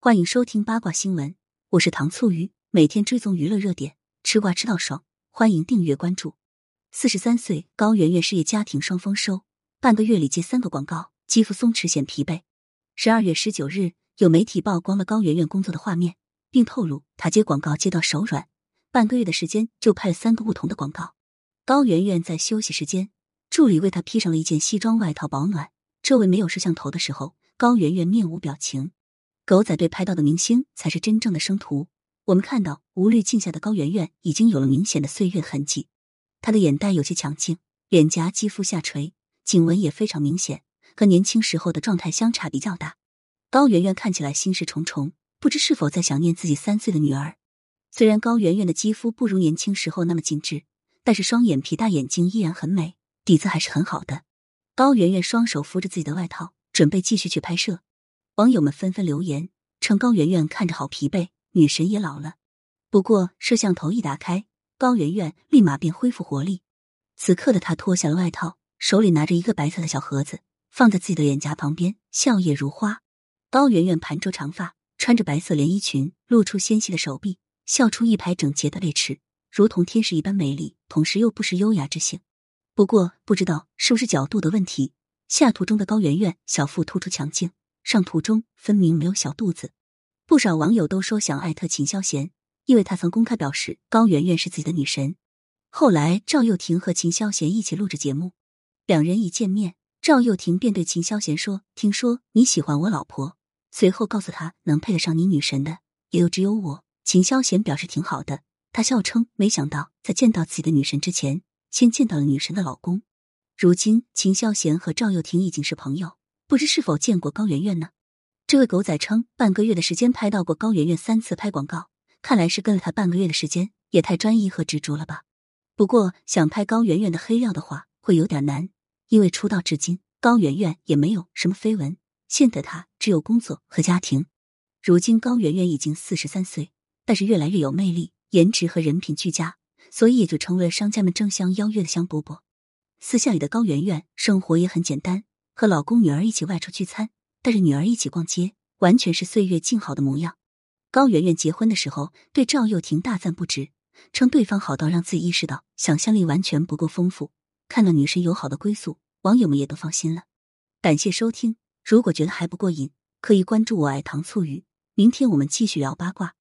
欢迎收听八卦新闻，我是糖醋鱼，每天追踪娱乐热点，吃瓜吃到爽，欢迎订阅关注。四十三岁高圆圆事业家庭双丰收，半个月里接三个广告，肌肤松弛显疲惫。十二月十九日，有媒体曝光了高圆圆工作的画面，并透露她接广告接到手软，半个月的时间就拍了三个不同的广告。高圆圆在休息时间，助理为她披上了一件西装外套保暖。周围没有摄像头的时候，高圆圆面无表情。狗仔队拍到的明星才是真正的生图。我们看到无滤镜下的高圆圆已经有了明显的岁月痕迹，她的眼袋有些强劲，脸颊肌肤下垂，颈纹也非常明显，和年轻时候的状态相差比较大。高圆圆看起来心事重重，不知是否在想念自己三岁的女儿。虽然高圆圆的肌肤不如年轻时候那么紧致，但是双眼皮、大眼睛依然很美，底子还是很好的。高圆圆双手扶着自己的外套，准备继续去拍摄。网友们纷纷留言称高圆圆看着好疲惫，女神也老了。不过摄像头一打开，高圆圆立马便恢复活力。此刻的她脱下了外套，手里拿着一个白色的小盒子，放在自己的脸颊旁边，笑靥如花。高圆圆盘着长发，穿着白色连衣裙，露出纤细的手臂，笑出一排整洁的泪齿，如同天使一般美丽，同时又不失优雅之性。不过不知道是不是角度的问题，下图中的高圆圆小腹突出强劲。上图中分明没有小肚子，不少网友都说想艾特秦霄贤，因为他曾公开表示高圆圆是自己的女神。后来赵又廷和秦霄贤一起录制节目，两人一见面，赵又廷便对秦霄贤说：“听说你喜欢我老婆。”随后告诉他，能配得上你女神的，也就只有我。秦霄贤表示挺好的，他笑称没想到在见到自己的女神之前，先见到了女神的老公。如今秦霄贤和赵又廷已经是朋友。不知是否见过高圆圆呢？这位狗仔称，半个月的时间拍到过高圆圆三次拍广告，看来是跟了他半个月的时间，也太专一和执着了吧。不过想拍高圆圆的黑料的话，会有点难，因为出道至今，高圆圆也没有什么绯闻，现在她只有工作和家庭。如今高圆圆已经四十三岁，但是越来越有魅力，颜值和人品俱佳，所以也就成为了商家们争相邀约的香饽饽。私下里的高圆圆生活也很简单。和老公、女儿一起外出聚餐，带着女儿一起逛街，完全是岁月静好的模样。高圆圆结婚的时候对赵又廷大赞不值，称对方好到让自己意识到想象力完全不够丰富。看到女神有好的归宿，网友们也都放心了。感谢收听，如果觉得还不过瘾，可以关注我爱糖醋鱼。明天我们继续聊八卦。